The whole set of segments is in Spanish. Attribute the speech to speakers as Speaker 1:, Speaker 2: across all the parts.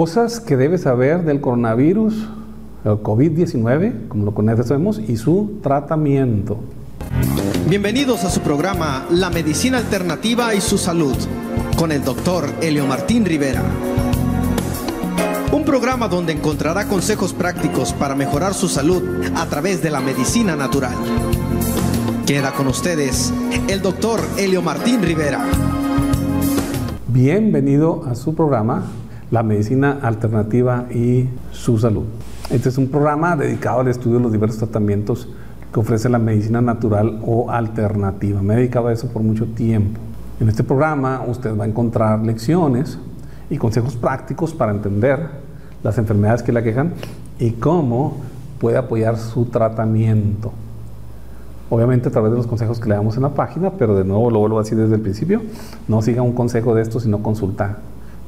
Speaker 1: Cosas que debes saber del coronavirus, el COVID-19, como lo conocemos, y su tratamiento.
Speaker 2: Bienvenidos a su programa La Medicina Alternativa y su Salud, con el doctor Helio Martín Rivera. Un programa donde encontrará consejos prácticos para mejorar su salud a través de la medicina natural. Queda con ustedes el doctor Helio Martín Rivera.
Speaker 1: Bienvenido a su programa La Medicina Alternativa y su Salud. Este es un programa dedicado al estudio de los diversos tratamientos que ofrece la medicina natural o alternativa. Me he dedicado a eso por mucho tiempo. En este programa usted va a encontrar lecciones y consejos prácticos para entender las enfermedades que le aquejan y cómo puede apoyar su tratamiento. Obviamente a través de los consejos que le damos en la página, pero de nuevo lo vuelvo a decir desde el principio, no siga un consejo de esto, sino consulta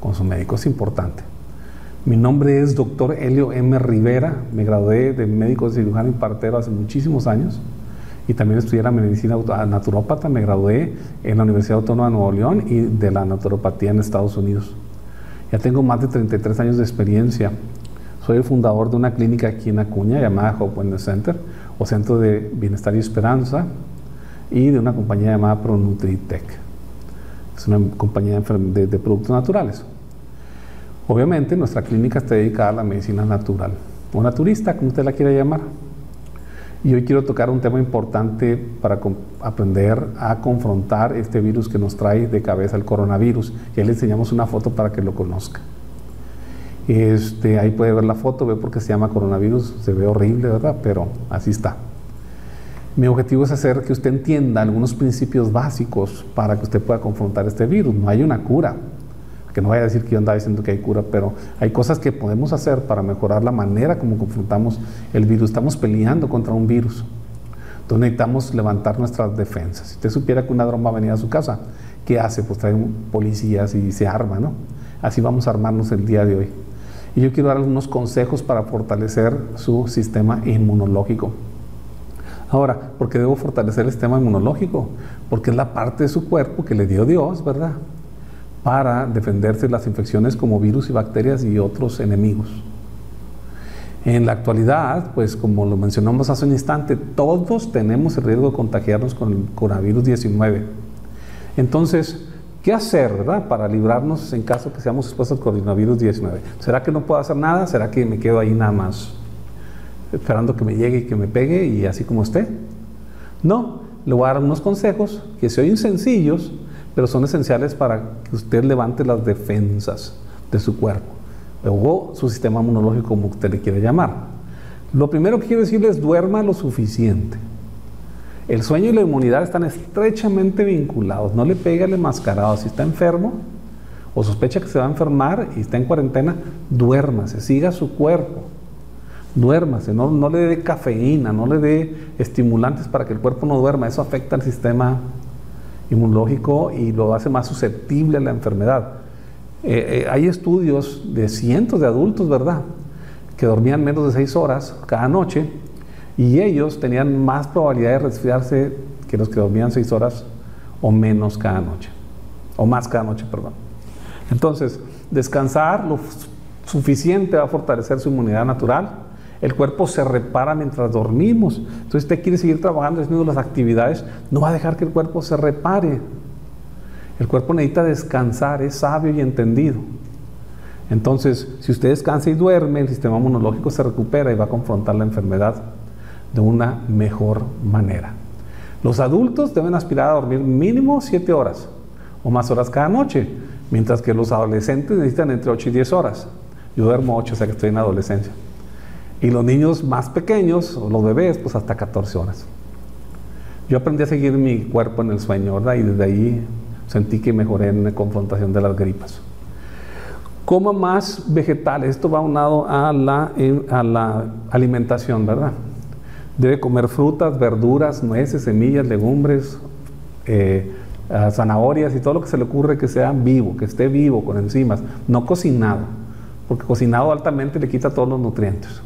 Speaker 1: con su médico, es importante. Mi nombre es doctor Helio M. Rivera, me gradué de médico cirujano y partero hace muchísimos años y también estudié la medicina naturópata, me gradué en la Universidad Autónoma de Nuevo León y de la naturopatía en Estados Unidos. Ya tengo más de 33 años de experiencia. Soy el fundador de una clínica aquí en Acuña llamada Hope Wellness Center o Centro de Bienestar y Esperanza y de una compañía llamada ProNutritech. Es una compañía de, de productos naturales. Obviamente nuestra clínica está dedicada a la medicina natural o naturista, como usted la quiera llamar. Y hoy quiero tocar un tema importante para aprender a confrontar este virus que nos trae de cabeza el coronavirus. Ya le enseñamos una foto para que lo conozca. Este, ahí puede ver la foto, ve por qué se llama coronavirus, se ve horrible, ¿verdad? Pero así está. Mi objetivo es hacer que usted entienda algunos principios básicos para que usted pueda confrontar este virus. No hay una cura, que no vaya a decir que yo andaba diciendo que hay cura, pero hay cosas que podemos hacer para mejorar la manera como confrontamos el virus. Estamos peleando contra un virus. Entonces necesitamos levantar nuestras defensas. Si usted supiera que una dron va a a su casa, ¿qué hace? Pues trae policías y se arma, ¿no? Así vamos a armarnos el día de hoy. Y yo quiero dar algunos consejos para fortalecer su sistema inmunológico. Ahora, ¿por qué debo fortalecer el sistema inmunológico? Porque es la parte de su cuerpo que le dio Dios, ¿verdad? Para defenderse de las infecciones como virus y bacterias y otros enemigos. En la actualidad, pues como lo mencionamos hace un instante, todos tenemos el riesgo de contagiarnos con el coronavirus 19. Entonces, ¿qué hacer, verdad, para librarnos en caso que seamos expuestos al coronavirus 19? ¿Será que no puedo hacer nada? ¿Será que me quedo ahí nada más esperando que me llegue y que me pegue y así como esté? No, le voy a dar unos consejos que se oyen sencillos, pero son esenciales para que usted levante las defensas de su cuerpo o su sistema inmunológico, como usted le quiere llamar. Lo primero que quiero decirles es duerma lo suficiente. El sueño y la inmunidad están estrechamente vinculados. No le pegue al enmascarado. Si está enfermo o sospecha que se va a enfermar y está en cuarentena, duérmase, siga su cuerpo. Duérmase, no, no le dé cafeína, no le dé estimulantes para que el cuerpo no duerma. Eso afecta al sistema inmunológico y lo hace más susceptible a la enfermedad. Eh, eh, hay estudios de cientos de adultos, ¿verdad?, que dormían menos de seis horas cada noche y ellos tenían más probabilidad de resfriarse que los que dormían seis horas o menos cada noche, o más cada noche, perdón. Entonces, descansar lo suficiente va a fortalecer su inmunidad natural el cuerpo se repara mientras dormimos. Entonces usted quiere seguir trabajando, haciendo las actividades, no va a dejar que el cuerpo se repare. El cuerpo necesita descansar, es sabio y entendido. Entonces, si usted descansa y duerme, el sistema inmunológico se recupera y va a confrontar la enfermedad de una mejor manera. Los adultos deben aspirar a dormir mínimo 7 horas o más horas cada noche, mientras que los adolescentes necesitan entre 8 y 10 horas. Yo duermo 8, o sea que estoy en adolescencia. Y los niños más pequeños, los bebés, pues hasta 14 horas. Yo aprendí a seguir mi cuerpo en el sueño, ¿verdad? Y desde ahí sentí que mejoré en la confrontación de las gripas. Coma más vegetales. Esto va unado a la, a la alimentación, ¿verdad? Debe comer frutas, verduras, nueces, semillas, legumbres, eh, zanahorias y todo lo que se le ocurre que sea vivo, que esté vivo, con enzimas, no cocinado, porque cocinado altamente le quita todos los nutrientes.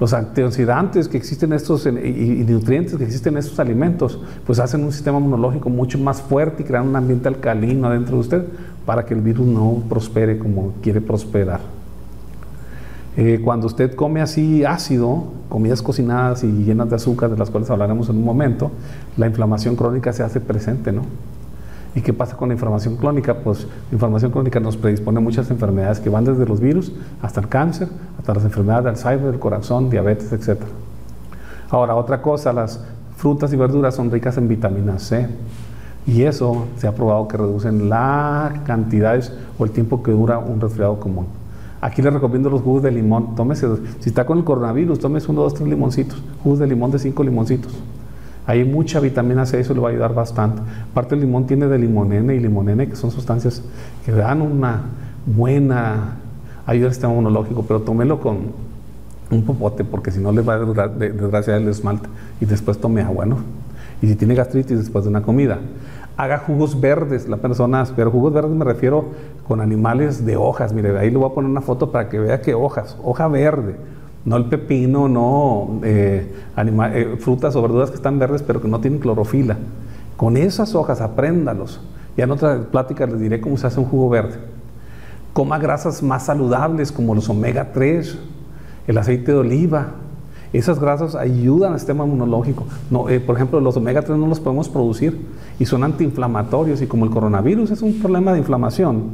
Speaker 1: Los antioxidantes que existen estos y, nutrientes que existen en estos alimentos, pues hacen un sistema inmunológico mucho más fuerte y crean un ambiente alcalino adentro de usted para que el virus no prospere como quiere prosperar. Eh, cuando usted come así ácido, comidas cocinadas y llenas de azúcar, de las cuales hablaremos en un momento, la inflamación crónica se hace presente, ¿no? ¿Y qué pasa con la inflamación crónica? Pues la inflamación crónica nos predispone a muchas enfermedades que van desde los virus hasta el cáncer, hasta las enfermedades del Alzheimer, del corazón, diabetes, etc. Ahora, otra cosa, las frutas y verduras son ricas en vitamina C. Y eso se ha probado que reducen las cantidades o el tiempo que dura un resfriado común. Aquí les recomiendo los jugos de limón. Tómese, si está con el coronavirus, tómese uno, dos, tres limoncitos. Jugos de limón de cinco limoncitos. Hay mucha vitamina C, eso le va a ayudar bastante. Aparte el limón tiene de limonene y limonene, que son sustancias que dan una buena ayuda al sistema inmunológico, pero tómelo con un popote, porque si no le va a desgraciar el esmalte. Y después tome agua, ¿no? Y si tiene gastritis después de una comida, haga jugos verdes la persona, pero jugos verdes me refiero con animales de hojas. Mire, ahí le voy a poner una foto para que vea que hojas, hoja verde no el pepino, no eh, eh, frutas o verduras que están verdes pero que no tienen clorofila. Con esas hojas apréndalos. Ya en otra plática les diré cómo se hace un jugo verde. Coma grasas más saludables como los omega 3, el aceite de oliva. Esas grasas ayudan al sistema inmunológico. No, eh, por ejemplo, los omega 3 no los podemos producir y son antiinflamatorios y como el coronavirus es un problema de inflamación,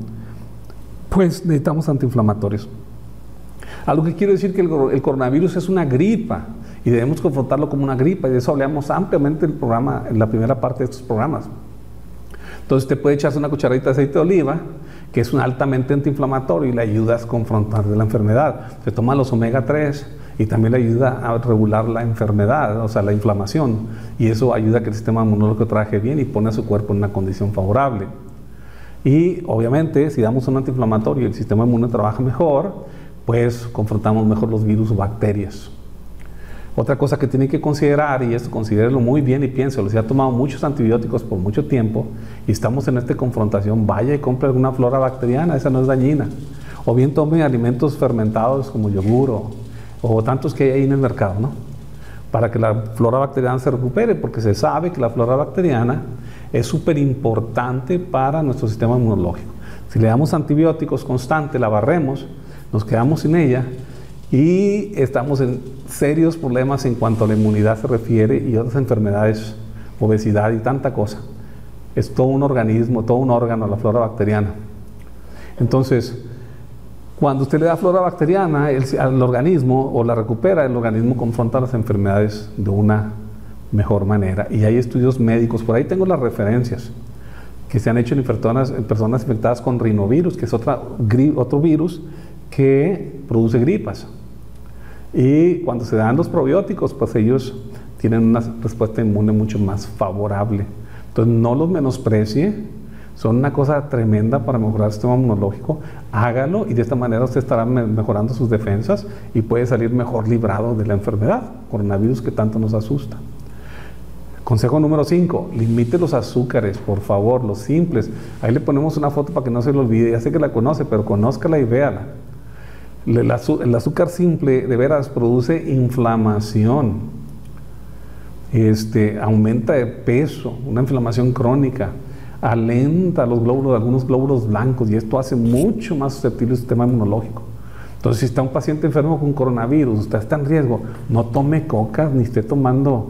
Speaker 1: pues necesitamos antiinflamatorios. Algo que quiero decir que el, coronavirus es una gripa y debemos confrontarlo como una gripa y de eso hablamos ampliamente en, el programa, en la primera parte de estos programas. Entonces usted puede echarse una cucharadita de aceite de oliva, que es un altamente antiinflamatorio y le ayuda a confrontar la enfermedad. Se toma los omega 3 y también le ayuda a regular la enfermedad, o sea, la inflamación. Y eso ayuda a que el sistema inmunológico trabaje bien y pone a su cuerpo en una condición favorable. Y obviamente, si damos un antiinflamatorio el sistema inmune trabaja mejor, pues confrontamos mejor los virus o bacterias. Otra cosa que tiene que considerar, y esto considérelo muy bien y piénselo, si ha tomado muchos antibióticos por mucho tiempo y estamos en esta confrontación, vaya y compre alguna flora bacteriana, esa no es dañina. O bien tome alimentos fermentados como yogur o, tantos que hay ahí en el mercado, ¿no? Para que la flora bacteriana se recupere, porque se sabe que la flora bacteriana es súper importante para nuestro sistema inmunológico. Si le damos antibióticos constantes, la barremos, nos quedamos sin ella y estamos en serios problemas en cuanto a la inmunidad se refiere y otras enfermedades, obesidad y tanta cosa. Es todo un organismo, todo un órgano, la flora bacteriana. Entonces, cuando usted le da flora bacteriana al organismo o la recupera, el organismo confronta las enfermedades de una mejor manera. Y hay estudios médicos, por ahí tengo las referencias, que se han hecho en personas, en personas infectadas con rinovirus, que es otra, otro virus que produce gripas. Y cuando se dan los probióticos, pues ellos tienen una respuesta inmune mucho más favorable. Entonces no los menosprecie, son una cosa tremenda para mejorar el sistema inmunológico. Hágalo y de esta manera usted estará mejorando sus defensas y puede salir mejor librado de la enfermedad, coronavirus que tanto nos asusta. Consejo número 5, limite los azúcares, por favor, los simples. Ahí le ponemos una foto para que no se lo olvide. Ya sé que la conoce, pero conózcala y véala. El, azúcar simple de veras produce inflamación, este, aumenta de peso, una inflamación crónica, alenta los glóbulos, algunos glóbulos blancos y esto hace mucho más susceptible el sistema inmunológico. Entonces, si está un paciente enfermo con coronavirus, usted está en riesgo, no tome coca, ni esté tomando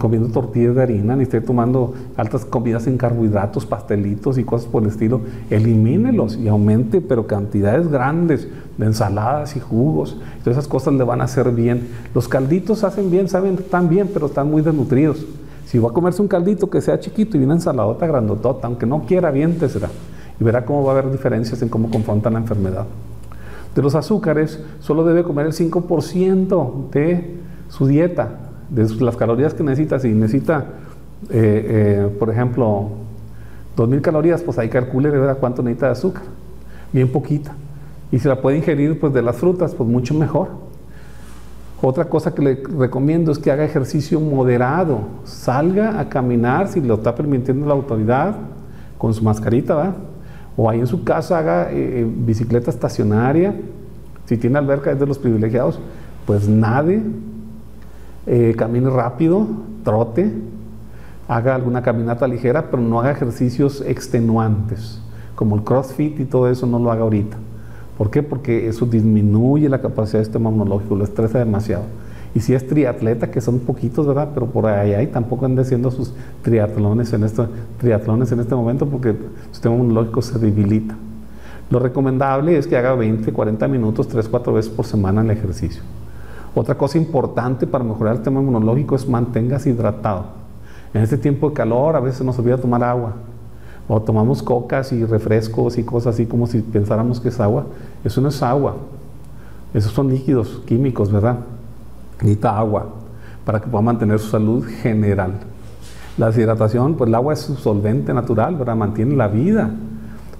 Speaker 1: comiendo tortillas de harina, ni esté tomando altas comidas en carbohidratos, pastelitos y cosas por el estilo. Elimínelos y aumente, pero cantidades grandes de ensaladas y jugos. Todas esas cosas le van a hacer bien. Los calditos hacen bien, saben, están bien, pero están muy desnutridos. Si va a comerse un caldito que sea chiquito y una ensaladota grandotota, aunque no quiera, bien será. Y verá cómo va a haber diferencias en cómo confrontan la enfermedad de los azúcares, solo debe comer el 5% de su dieta, de las calorías que necesita. Si necesita, eh, eh, por ejemplo, 2.000 calorías, pues ahí calcule verdad cuánto necesita de azúcar. Bien poquita. Y si la puede ingerir pues de las frutas, pues mucho mejor. Otra cosa que le recomiendo es que haga ejercicio moderado. Salga a caminar si lo está permitiendo la autoridad con su mascarita, ¿verdad? O ahí en su casa haga eh, eh, bicicleta estacionaria, si tiene alberca es de los privilegiados, Pues nade, eh, camine rápido, trote, haga alguna caminata ligera, pero no haga ejercicios extenuantes, como el CrossFit y todo eso, no lo haga ahorita. ¿Por qué? Porque eso disminuye la capacidad del sistema inmunológico, lo estresa demasiado. Y si es triatleta, que son poquitos, ¿verdad? Pero por ahí, ahí tampoco ande haciendo sus triatlones en, este, triatlones en este momento porque el sistema inmunológico se debilita. Lo recomendable es que haga 20, 40 minutos, 3, 4 veces por semana el ejercicio. Otra cosa importante para mejorar el sistema inmunológico es manténgase hidratado. En este tiempo de calor a veces nos olvida tomar agua. O tomamos cocas y refrescos y cosas así como si pensáramos que es agua. Eso no es agua. Esos son líquidos químicos, ¿verdad? Necesita agua para que pueda mantener su salud general. La deshidratación, pues el agua es un solvente natural, ¿verdad? Mantiene la vida.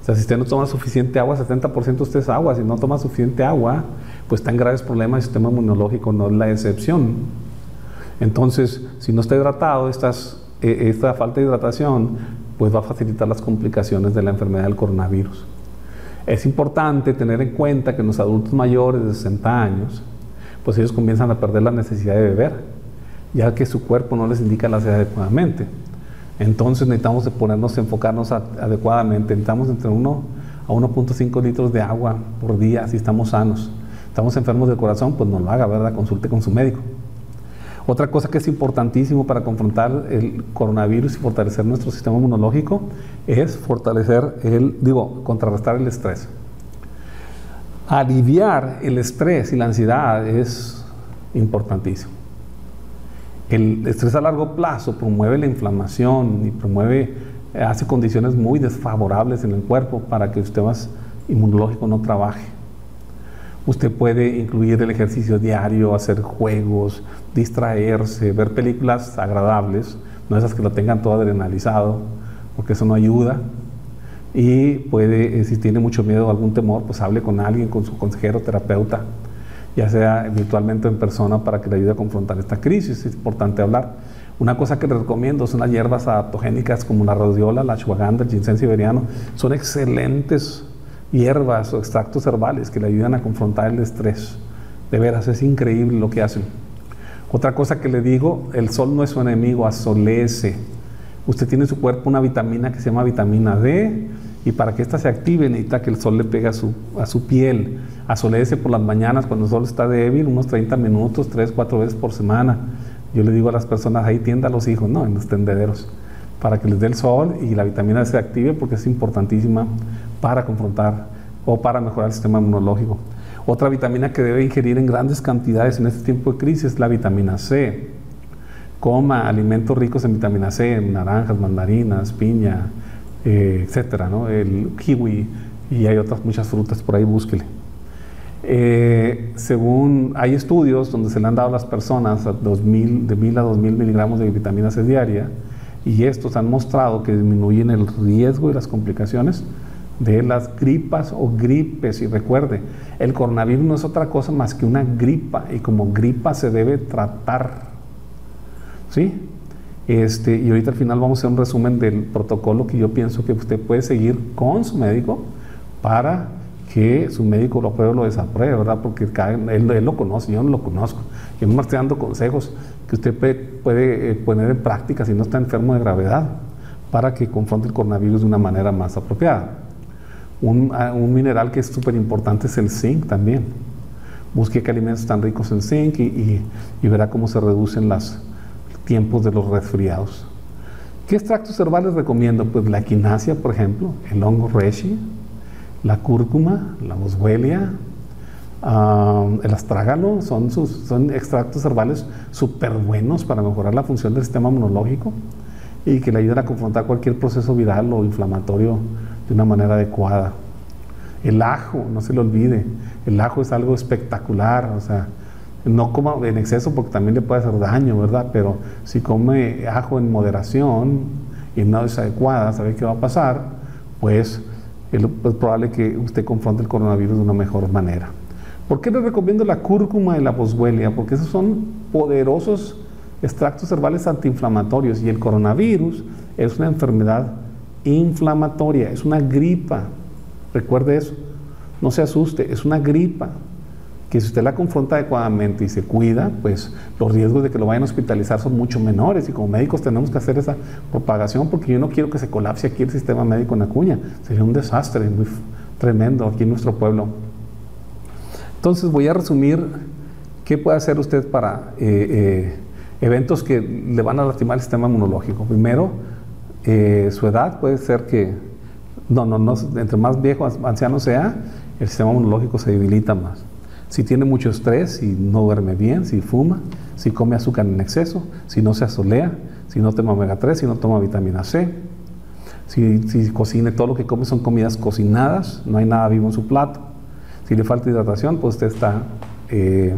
Speaker 1: O sea, si usted no toma suficiente agua, 70% usted es agua. Si no toma suficiente agua, pues está graves problemas. El sistema inmunológico no es la excepción. Entonces, si no está hidratado, estas, eh, esta falta de hidratación, pues va a facilitar las complicaciones de la enfermedad del coronavirus. Es importante tener en cuenta que en los adultos mayores de 60 años, pues ellos comienzan a perder la necesidad de beber, ya que su cuerpo no les indica la sed adecuadamente. Entonces necesitamos ponernos, enfocarnos adecuadamente. Necesitamos entre 1 a 1.5 litros de agua por día si estamos sanos. Estamos enfermos del corazón, pues no lo haga, ¿verdad? Consulte con su médico. Otra cosa que es importantísimo para confrontar el coronavirus y fortalecer nuestro sistema inmunológico es fortalecer el, digo, contrarrestar el estrés. Aliviar el estrés y la ansiedad es importantísimo. El estrés a largo plazo promueve la inflamación y promueve, hace condiciones muy desfavorables en el cuerpo para que el sistema inmunológico no trabaje. Usted puede incluir el ejercicio diario, hacer juegos, distraerse, ver películas agradables, no esas que lo tengan todo adrenalizado, porque eso no ayuda y puede, eh, si tiene mucho miedo o algún temor, pues hable con alguien, con su consejero, terapeuta, ya sea virtualmente o en persona, para que le ayude a confrontar esta crisis. Es importante hablar. Una cosa que les recomiendo son las hierbas adaptogénicas como la rhodiola, la ashwagandha, el ginseng siberiano. Son excelentes hierbas o extractos herbales que le ayudan a confrontar el estrés. De veras, es increíble lo que hacen. Otra cosa que le digo, el sol no es su enemigo, asolece. Usted tiene en su cuerpo una vitamina que se llama vitamina D, y para que ésta se active necesita que el sol le pegue a su, a su piel. Asolece por las mañanas cuando el sol está débil, unos 30 minutos, 3, 4 veces por semana. Yo le digo a las personas, ahí tienda a los hijos, ¿no? En los tendederos, para que les dé el sol y la vitamina se active porque es importantísima para confrontar o para mejorar el sistema inmunológico. Otra vitamina que debe ingerir en grandes cantidades en este tiempo de crisis es la vitamina C. Coma alimentos ricos en vitamina C, naranjas, mandarinas, piña, eh, etcétera, el kiwi y hay otras muchas frutas por ahí, búsquele. Eh, según hay estudios donde se le han dado a las personas a 2000, de 1000 a 2000 miligramos de vitamina C diaria y estos han mostrado que disminuyen el riesgo y las complicaciones de las gripas o gripes. Y recuerde, el coronavirus no es otra cosa más que una gripa y como gripa se debe tratar. ¿Sí? Este, y ahorita al final vamos a hacer un resumen del protocolo que yo pienso que usted puede seguir con su médico para que su médico lo apruebe o lo desapruebe, ¿verdad? Porque él, lo conoce, yo no lo conozco. Yo no estoy dando consejos que usted puede, eh, poner en práctica si no está enfermo de gravedad para que confronte el coronavirus de una manera más apropiada. Un, ah, mineral que es súper importante es el zinc también. Busque qué alimentos están ricos en zinc y verá cómo se reducen las, tiempos de los resfriados. ¿Qué extractos herbales recomiendo? Pues la quinasia, por ejemplo, el hongo reishi, la cúrcuma, la boswellia, el astrágalo, son, son extractos herbales súper buenos para mejorar la función del sistema inmunológico y que le ayudan a confrontar cualquier proceso viral o inflamatorio de una manera adecuada. El ajo, no se le olvide, el ajo es algo espectacular, o sea, no coma en exceso porque también le puede hacer daño, ¿verdad? Pero si come ajo en moderación y no es adecuada, ¿sabe qué va a pasar? Pues es probable que usted confronte el coronavirus de una mejor manera. ¿Por qué le recomiendo la cúrcuma y la boswellia? Porque esos son poderosos extractos herbales antiinflamatorios y el coronavirus es una enfermedad inflamatoria, es una gripa. Recuerde eso. No se asuste, es una gripa que si usted la confronta adecuadamente y se cuida, pues los riesgos de que lo vayan a hospitalizar son mucho menores y como médicos tenemos que hacer esa propagación porque yo no quiero que se colapse aquí el sistema médico en Acuña, sería un desastre muy tremendo aquí en nuestro pueblo. Entonces voy a resumir qué puede hacer usted para eh, eh, eventos que le van a lastimar el sistema inmunológico. Primero, eh, su edad puede ser que, no, no, no, entre más viejo, anciano sea, el sistema inmunológico se debilita más. Si tiene mucho estrés, si no duerme bien, si fuma, si come azúcar en exceso, si no se asolea, si no toma omega 3, si no toma vitamina C, si, si cocina, todo lo que come son comidas cocinadas, no hay nada vivo en su plato. Si le falta hidratación, pues usted está, eh,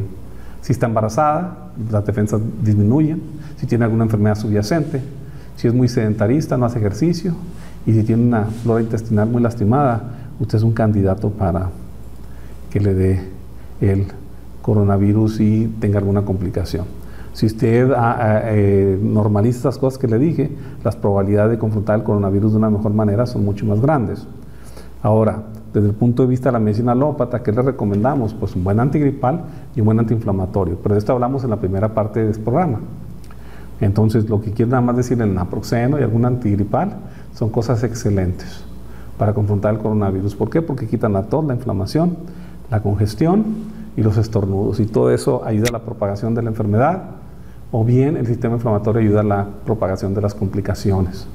Speaker 1: si está embarazada, las defensas disminuyen, si tiene alguna enfermedad subyacente, si es muy sedentarista, no hace ejercicio, y si tiene una flora intestinal muy lastimada, usted es un candidato para que le dé el coronavirus y tenga alguna complicación. Si usted ah, ah, eh, normaliza estas cosas que le dije, las probabilidades de confrontar el coronavirus de una mejor manera son mucho más grandes. Ahora, desde el punto de vista de la medicina alópata, ¿qué le recomendamos? Pues un buen antigripal y un buen antiinflamatorio. Pero de esto hablamos en la primera parte de este programa. Entonces, lo que quiero nada más decir en naproxeno y algún antigripal son cosas excelentes para confrontar el coronavirus. ¿Por qué? Porque quitan la tos, la inflamación, la congestión y los estornudos. Y todo eso ayuda a la propagación de la enfermedad o bien el sistema inflamatorio ayuda a la propagación de las complicaciones.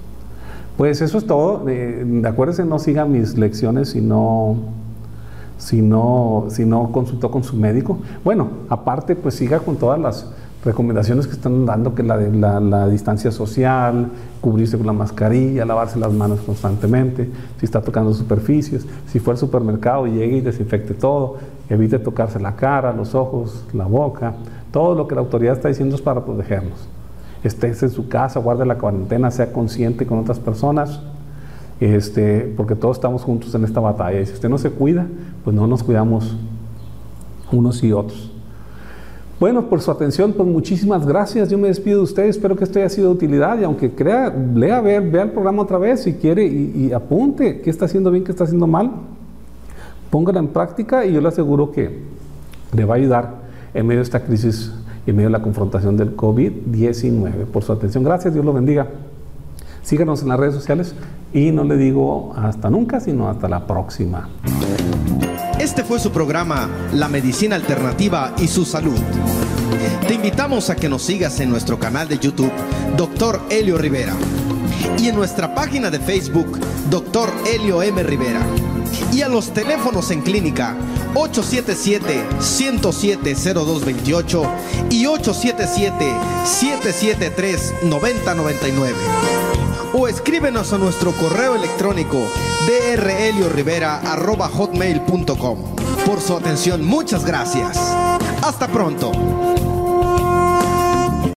Speaker 1: Pues eso es todo. Eh, acuérdense, no siga mis lecciones si no, si, no, si no consultó con su médico. Bueno, aparte, pues siga con todas las recomendaciones que están dando, que la, la, la, distancia social, cubrirse con la mascarilla, lavarse las manos constantemente, si está tocando superficies, si fue al supermercado, llegue y desinfecte todo, evite tocarse la cara, los ojos, la boca, todo lo que la autoridad está diciendo es para protegernos. Estés en su casa, guarde la cuarentena, sea consciente con otras personas, este, porque todos estamos juntos en esta batalla. Y si usted no se cuida, pues no nos cuidamos unos y otros. Bueno, por su atención, pues muchísimas gracias. Yo me despido de ustedes. Espero que esto haya sido de utilidad y aunque crea, lea, vea, el programa otra vez si quiere y, y apunte qué está haciendo bien, qué está haciendo mal. Póngala en práctica y yo le aseguro que le va a ayudar en medio de esta crisis y en medio de la confrontación del COVID-19. Por su atención, gracias. Dios lo bendiga. Síganos en las redes sociales y no le digo hasta nunca, sino hasta la próxima.
Speaker 2: Este fue su programa La Medicina Alternativa y su Salud. Te invitamos a que nos sigas en nuestro canal de YouTube, Dr. Helio Rivera, y en nuestra página de Facebook, Dr. Helio M. Rivera, y a los teléfonos en clínica 877-107-0228 y 877-773-9099 o escríbenos a nuestro correo electrónico dreliorivera.hotmail.com. Por su atención, muchas gracias. Hasta pronto.